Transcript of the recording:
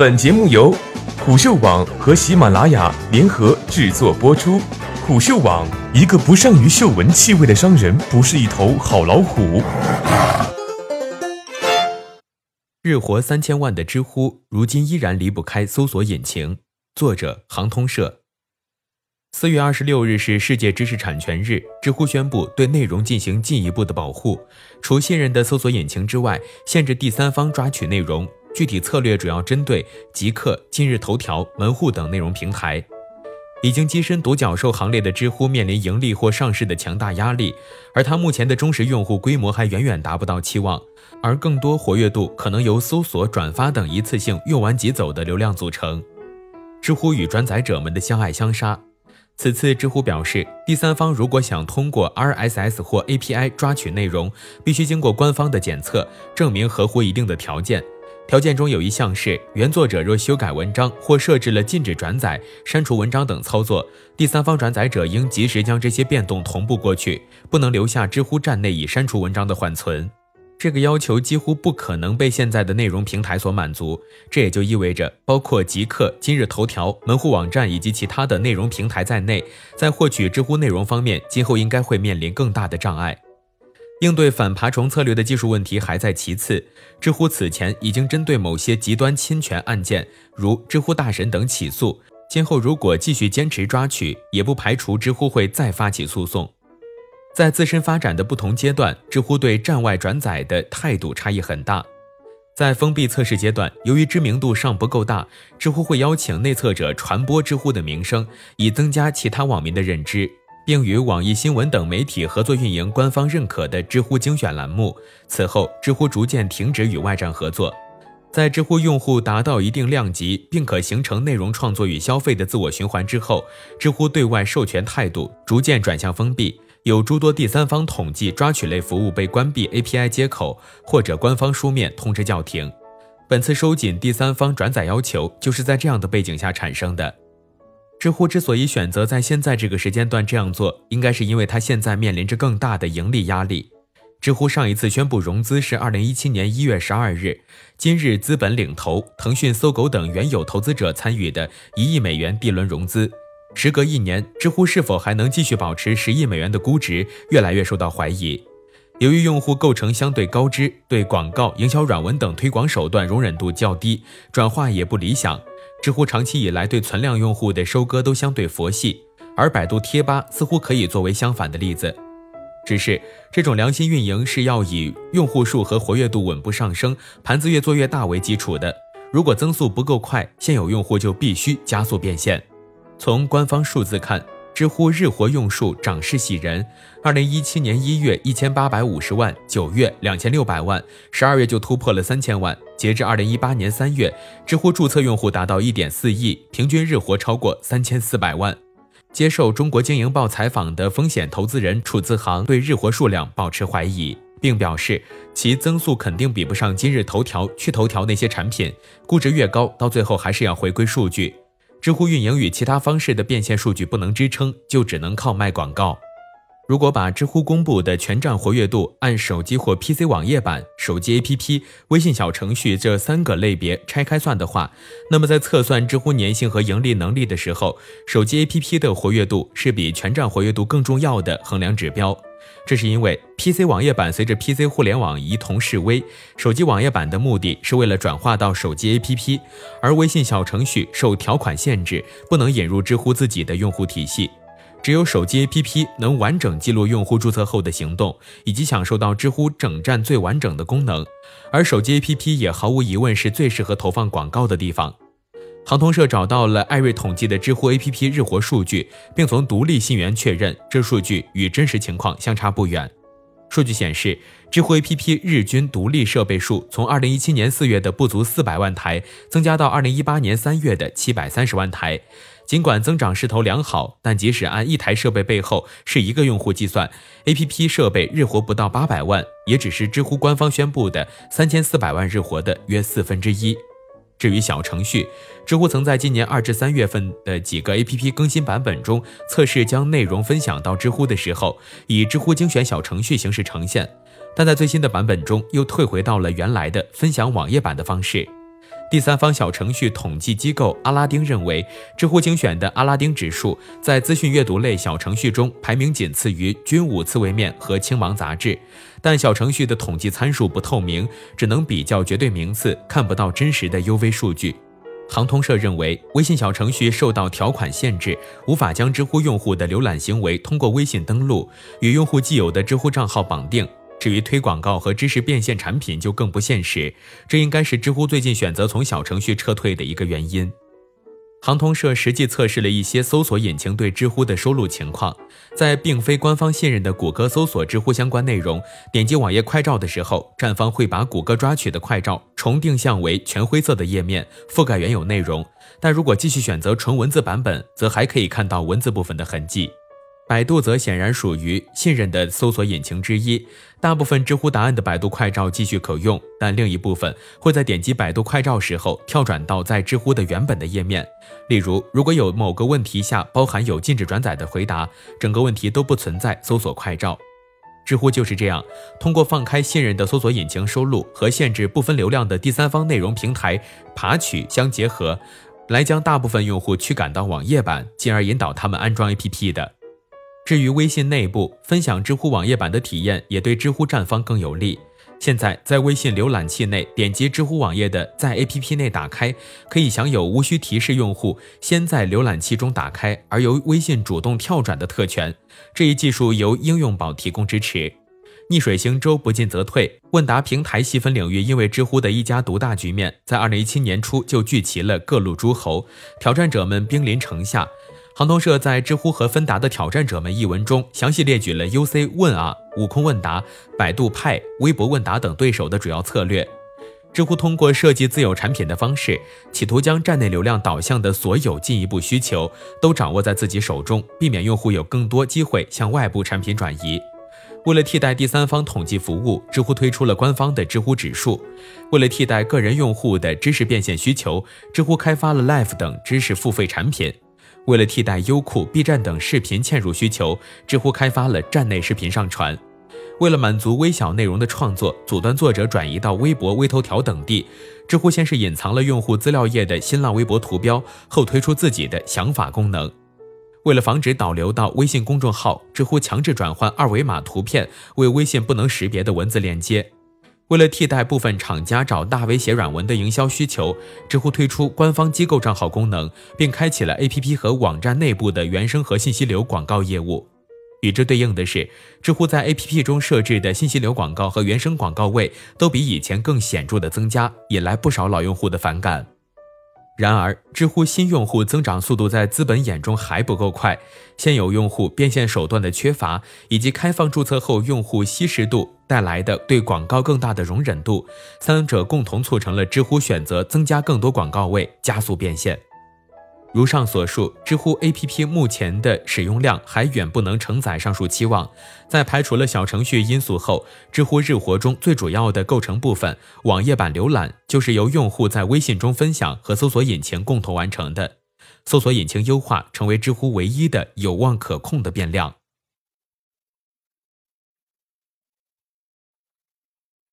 本节目由虎嗅网和喜马拉雅联合制作播出。虎嗅网：一个不善于嗅闻气味的商人，不是一头好老虎。日活三千万的知乎，如今依然离不开搜索引擎。作者：航通社。四月二十六日是世界知识产权日，知乎宣布对内容进行进一步的保护，除信任的搜索引擎之外，限制第三方抓取内容。具体策略主要针对极客、今日头条、门户等内容平台。已经跻身独角兽行列的知乎面临盈利或上市的强大压力，而它目前的忠实用户规模还远远达不到期望，而更多活跃度可能由搜索、转发等一次性用完即走的流量组成。知乎与转载者们的相爱相杀。此次知乎表示，第三方如果想通过 RSS 或 API 抓取内容，必须经过官方的检测，证明合乎一定的条件。条件中有一项是，原作者若修改文章或设置了禁止转载、删除文章等操作，第三方转载者应及时将这些变动同步过去，不能留下知乎站内已删除文章的缓存。这个要求几乎不可能被现在的内容平台所满足，这也就意味着，包括极客、今日头条、门户网站以及其他的内容平台在内，在获取知乎内容方面，今后应该会面临更大的障碍。应对反爬虫策略的技术问题还在其次，知乎此前已经针对某些极端侵权案件，如知乎大神等起诉，今后如果继续坚持抓取，也不排除知乎会再发起诉讼。在自身发展的不同阶段，知乎对站外转载的态度差异很大。在封闭测试阶段，由于知名度尚不够大，知乎会邀请内测者传播知乎的名声，以增加其他网民的认知，并与网易新闻等媒体合作运营官方认可的知乎精选栏目。此后，知乎逐渐停止与外站合作。在知乎用户达到一定量级，并可形成内容创作与消费的自我循环之后，知乎对外授权态度逐渐转向封闭。有诸多第三方统计抓取类服务被关闭 API 接口，或者官方书面通知叫停。本次收紧第三方转载要求，就是在这样的背景下产生的。知乎之所以选择在现在这个时间段这样做，应该是因为它现在面临着更大的盈利压力。知乎上一次宣布融资是二零一七年一月十二日，今日资本领投、腾讯、搜狗等原有投资者参与的一亿美元 D 轮融资。时隔一年，知乎是否还能继续保持十亿美元的估值，越来越受到怀疑。由于用户构成相对高知，对广告、营销软文等推广手段容忍度较低，转化也不理想。知乎长期以来对存量用户的收割都相对佛系，而百度贴吧似乎可以作为相反的例子。只是这种良心运营是要以用户数和活跃度稳步上升，盘子越做越大为基础的。如果增速不够快，现有用户就必须加速变现。从官方数字看，知乎日活用数涨势喜人。二零一七年一月一千八百五十万，九月两千六百万，十二月就突破了三千万。截至二零一八年三月，知乎注册用户达到一点四亿，平均日活超过三千四百万。接受中国经营报采访的风险投资人楚自航对日活数量保持怀疑，并表示其增速肯定比不上今日头条、趣头条那些产品，估值越高，到最后还是要回归数据。知乎运营与其他方式的变现数据不能支撑，就只能靠卖广告。如果把知乎公布的全站活跃度按手机或 PC 网页版、手机 APP、微信小程序这三个类别拆开算的话，那么在测算知乎粘性和盈利能力的时候，手机 APP 的活跃度是比全站活跃度更重要的衡量指标。这是因为 PC 网页版随着 PC 互联网一同式微，手机网页版的目的是为了转化到手机 APP，而微信小程序受条款限制，不能引入知乎自己的用户体系。只有手机 APP 能完整记录用户注册后的行动，以及享受到知乎整站最完整的功能，而手机 APP 也毫无疑问是最适合投放广告的地方。航通社找到了艾瑞统计的知乎 APP 日活数据，并从独立信源确认，这数据与真实情况相差不远。数据显示，知乎 APP 日均独立设备数从2017年4月的不足400万台，增加到2018年3月的730万台。尽管增长势头良好，但即使按一台设备背后是一个用户计算，APP 设备日活不到800万，也只是知乎官方宣布的3400万日活的约四分之一。至于小程序，知乎曾在今年二至三月份的几个 APP 更新版本中测试将内容分享到知乎的时候，以知乎精选小程序形式呈现，但在最新的版本中又退回到了原来的分享网页版的方式。第三方小程序统计机构阿拉丁认为，知乎精选的阿拉丁指数在资讯阅读类小程序中排名仅次于军武刺猬面和青芒杂志，但小程序的统计参数不透明，只能比较绝对名次，看不到真实的 UV 数据。航通社认为，微信小程序受到条款限制，无法将知乎用户的浏览行为通过微信登录与用户既有的知乎账号绑定。至于推广告和知识变现产品就更不现实，这应该是知乎最近选择从小程序撤退的一个原因。航通社实际测试了一些搜索引擎对知乎的收录情况，在并非官方信任的谷歌搜索知乎相关内容，点击网页快照的时候，站方会把谷歌抓取的快照重定向为全灰色的页面，覆盖原有内容。但如果继续选择纯文字版本，则还可以看到文字部分的痕迹。百度则显然属于信任的搜索引擎之一，大部分知乎答案的百度快照继续可用，但另一部分会在点击百度快照时候跳转到在知乎的原本的页面。例如，如果有某个问题下包含有禁止转载的回答，整个问题都不存在搜索快照。知乎就是这样，通过放开信任的搜索引擎收录和限制不分流量的第三方内容平台爬取相结合，来将大部分用户驱赶到网页版，进而引导他们安装 APP 的。至于微信内部分享知乎网页版的体验，也对知乎站方更有利。现在在微信浏览器内点击知乎网页的，在 APP 内打开，可以享有无需提示用户先在浏览器中打开，而由微信主动跳转的特权。这一技术由应用宝提供支持。逆水行舟，不进则退。问答平台细分领域因为知乎的一家独大局面，在二零一七年初就聚齐了各路诸侯，挑战者们兵临城下。航通社在知乎和芬达的挑战者们一文中，详细列举了 UC 问啊、悟空问答、百度派、微博问答等对手的主要策略。知乎通过设计自有产品的方式，企图将站内流量导向的所有进一步需求都掌握在自己手中，避免用户有更多机会向外部产品转移。为了替代第三方统计服务，知乎推出了官方的知乎指数。为了替代个人用户的知识变现需求，知乎开发了 Live 等知识付费产品。为了替代优酷、B 站等视频嵌入需求，知乎开发了站内视频上传。为了满足微小内容的创作，阻断作者转移到微博、微头条等地，知乎先是隐藏了用户资料页的新浪微博图标，后推出自己的想法功能。为了防止导流到微信公众号，知乎强制转换二维码图片为微信不能识别的文字链接。为了替代部分厂家找大 V 写软文的营销需求，知乎推出官方机构账号功能，并开启了 APP 和网站内部的原生和信息流广告业务。与之对应的是，知乎在 APP 中设置的信息流广告和原生广告位都比以前更显著的增加，引来不少老用户的反感。然而，知乎新用户增长速度在资本眼中还不够快，现有用户变现手段的缺乏，以及开放注册后用户稀释度带来的对广告更大的容忍度，三者共同促成了知乎选择增加更多广告位，加速变现。如上所述，知乎 APP 目前的使用量还远不能承载上述期望。在排除了小程序因素后，知乎日活中最主要的构成部分——网页版浏览，就是由用户在微信中分享和搜索引擎共同完成的。搜索引擎优化成为知乎唯一的有望可控的变量。